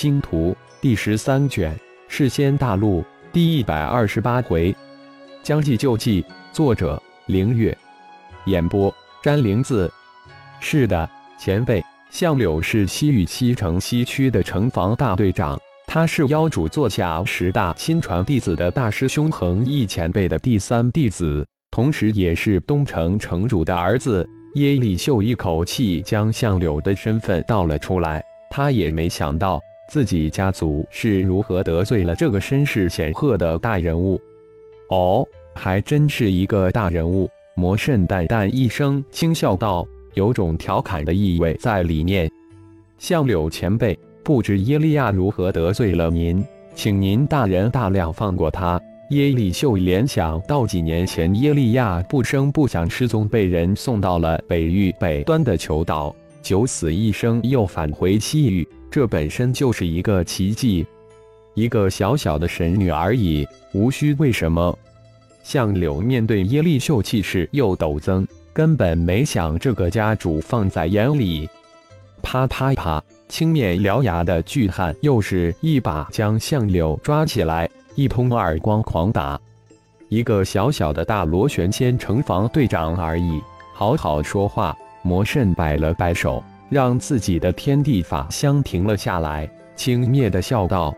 星图》第十三卷《世仙大陆》第一百二十八回。将计就计，作者：凌月，演播：詹灵子。是的，前辈，相柳是西域西城西区的城防大队长，他是妖主座下十大亲传弟子的大师兄恒毅前辈的第三弟子，同时也是东城城主的儿子。耶利秀一口气将相柳的身份道了出来，他也没想到自己家族是如何得罪了这个身世显赫的大人物。哦，还真是一个大人物。魔圣淡淡一声轻笑道，有种调侃的意味在里面。相柳前辈，不知耶利亚如何得罪了您，请您大人大量放过他。耶利秀联想到几年前耶利亚不声不响失踪，被人送到了北域北端的囚岛，九死一生又返回西域，这本身就是一个奇迹。一个小小的神女而已，无需为什么。相柳面对耶利秀，气势又陡增，根本没想这个家主放在眼里。啪啪啪，青面獠牙的巨汉又是一把将相柳抓起来。一通耳光狂打，一个小小的大螺旋仙城防队长而已，好好说话。魔圣摆了摆手，让自己的天地法相停了下来，轻蔑的笑道：“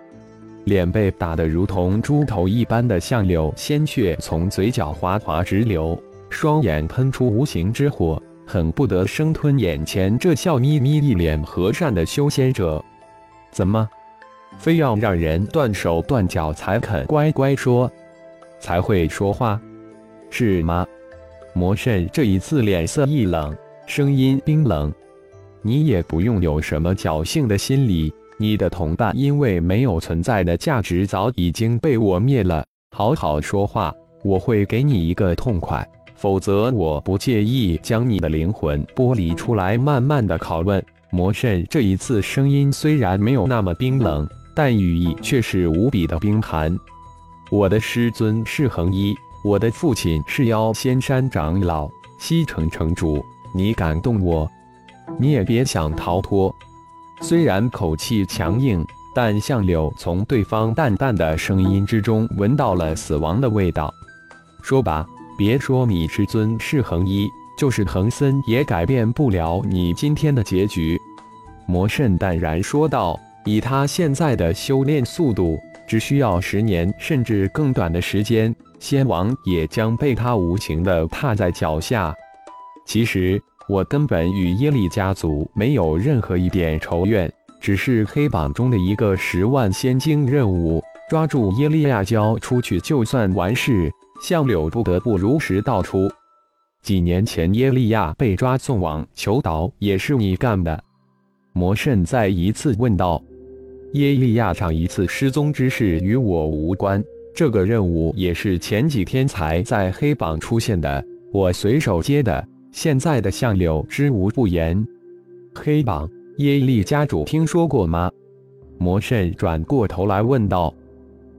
脸被打得如同猪头一般的相柳，鲜血从嘴角滑滑直流，双眼喷出无形之火，恨不得生吞眼前这笑眯眯、一脸和善的修仙者。怎么？”非要让人断手断脚才肯乖乖说，才会说话，是吗？魔圣这一次脸色一冷，声音冰冷：“你也不用有什么侥幸的心理，你的同伴因为没有存在的价值，早已经被我灭了。好好说话，我会给你一个痛快；否则，我不介意将你的灵魂剥离出来，慢慢的拷问。”魔圣这一次声音虽然没有那么冰冷。但语意却是无比的冰寒。我的师尊是恒一，我的父亲是妖仙山长老，西城城主。你敢动我，你也别想逃脱。虽然口气强硬，但相柳从对方淡淡的声音之中闻到了死亡的味道。说吧，别说米师尊是恒一，就是恒森也改变不了你今天的结局。魔圣淡然说道。以他现在的修炼速度，只需要十年甚至更短的时间，仙王也将被他无情的踏在脚下。其实我根本与耶利家族没有任何一点仇怨，只是黑榜中的一个十万仙晶任务，抓住耶利亚交出去就算完事。相柳不得不如实道出。几年前耶利亚被抓送往囚岛，也是你干的？魔圣再一次问道。耶利亚上一次失踪之事与我无关，这个任务也是前几天才在黑榜出现的，我随手接的。现在的相柳知无不言。黑榜，耶利家主听说过吗？魔圣转过头来问道。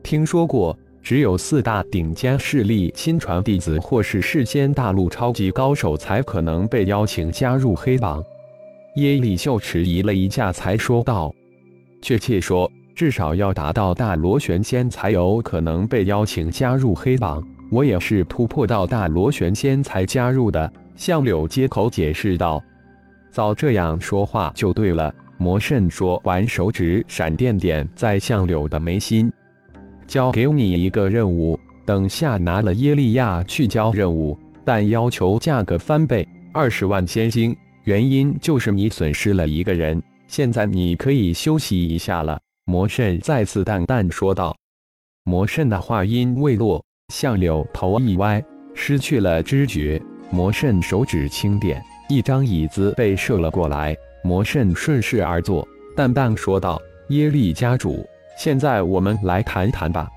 听说过，只有四大顶尖势力亲传弟子或是世间大陆超级高手才可能被邀请加入黑榜。耶利秀迟疑了一下，才说道。确切说，至少要达到大螺旋仙才有可能被邀请加入黑榜。我也是突破到大螺旋仙才加入的。相柳接口解释道：“早这样说话就对了。”魔圣说完，手指闪电点在相柳的眉心：“交给你一个任务，等下拿了耶利亚去交任务，但要求价格翻倍，二十万仙晶。原因就是你损失了一个人。”现在你可以休息一下了，魔圣再次淡淡说道。魔圣的话音未落，相柳头一歪，失去了知觉。魔圣手指轻点，一张椅子被射了过来。魔圣顺势而坐，淡淡说道：“耶利家主，现在我们来谈谈吧。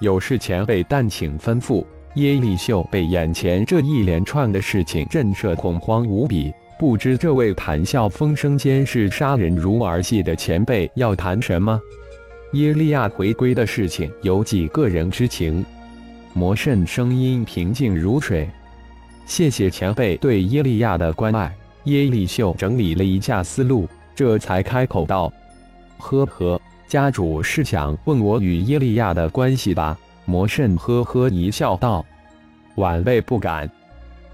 有事前辈但请吩咐。”耶利秀被眼前这一连串的事情震慑，恐慌无比。不知这位谈笑风生、间是杀人如儿戏的前辈要谈什么？耶利亚回归的事情有几个人知情？魔圣声音平静如水。谢谢前辈对耶利亚的关爱。耶利秀整理了一下思路，这才开口道：“呵呵，家主是想问我与耶利亚的关系吧？魔圣呵呵一笑道：“晚辈不敢。”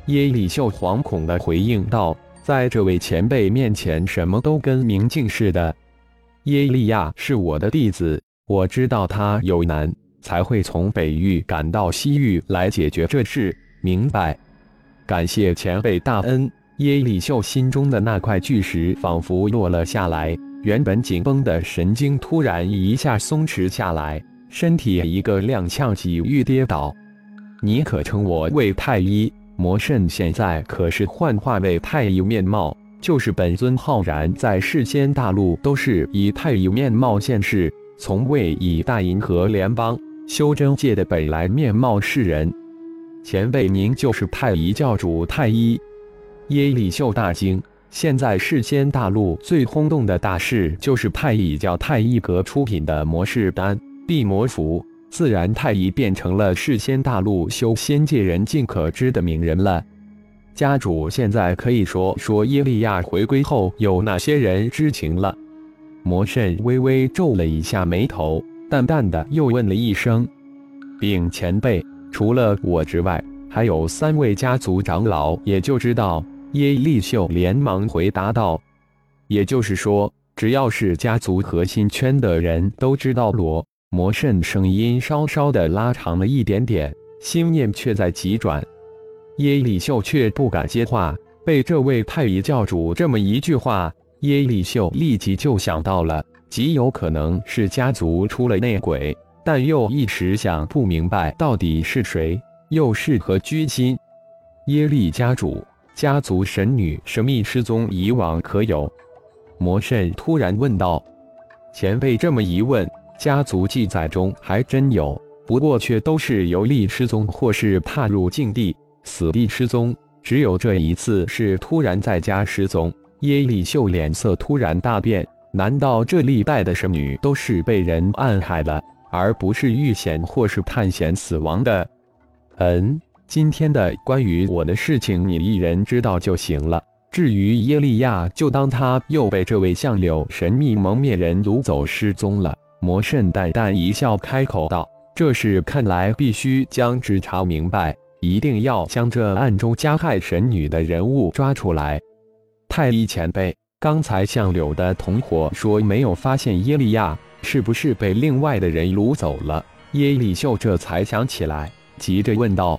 耶利秀惶恐的回应道：“在这位前辈面前，什么都跟明镜似的。耶利亚是我的弟子，我知道他有难，才会从北域赶到西域来解决这事。明白？感谢前辈大恩。”耶利秀心中的那块巨石仿佛落了下来，原本紧绷的神经突然一下松弛下来，身体一个踉跄，几欲跌倒。你可称我为太医？魔圣现在可是幻化为太医面貌，就是本尊浩然在世间大陆都是以太医面貌现世，从未以大银河联邦修真界的本来面貌示人。前辈您就是太乙教主太一？耶利秀大惊，现在世间大陆最轰动的大事，就是太乙教太一阁出品的魔士丹地魔符，自然太乙变成了世间大陆修仙界人尽可知的名人了。家主现在可以说说耶利亚回归后有哪些人知情了？魔圣微微皱了一下眉头，淡淡的又问了一声：“禀前辈，除了我之外，还有三位家族长老也就知道。”耶利秀连忙回答道：“也就是说，只要是家族核心圈的人都知道。”罗魔圣声音稍稍的拉长了一点点，心念却在急转。耶利秀却不敢接话，被这位太乙教主这么一句话，耶利秀立即就想到了，极有可能是家族出了内鬼，但又一时想不明白到底是谁，又是何居心。耶利家主。家族神女神秘失踪，以往可有？魔圣突然问道。前辈这么一问，家族记载中还真有，不过却都是游历失踪，或是踏入禁地、死地失踪。只有这一次是突然在家失踪。耶利秀脸色突然大变，难道这历代的神女都是被人暗害了，而不是遇险或是探险死亡的？嗯。今天的关于我的事情，你一人知道就行了。至于耶利亚，就当他又被这位相柳神秘蒙面人掳走失踪了。魔圣淡淡一笑，开口道：“这事看来必须将之查明白，一定要将这暗中加害神女的人物抓出来。”太医前辈，刚才相柳的同伙说没有发现耶利亚，是不是被另外的人掳走了？耶利秀这才想起来，急着问道。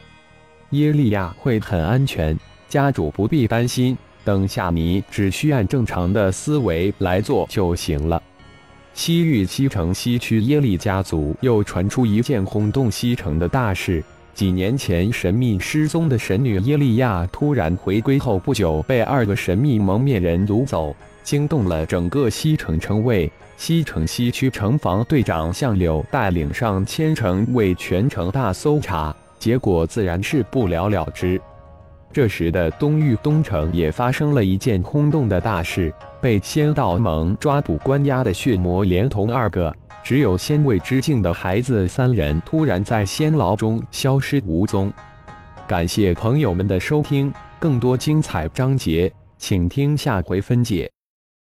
耶利亚会很安全，家主不必担心。等下你只需按正常的思维来做就行了。西域西城西区耶利家族又传出一件轰动西城的大事：几年前神秘失踪的神女耶利亚突然回归后不久，被二个神秘蒙面人掳走，惊动了整个西城城卫。西城西区城防队长向柳带领上千城卫全城大搜查。结果自然是不了了之。这时的东域东城也发生了一件轰动的大事：被仙道盟抓捕关押的血魔，连同二个只有仙位之境的孩子三人，突然在仙牢中消失无踪。感谢朋友们的收听，更多精彩章节，请听下回分解。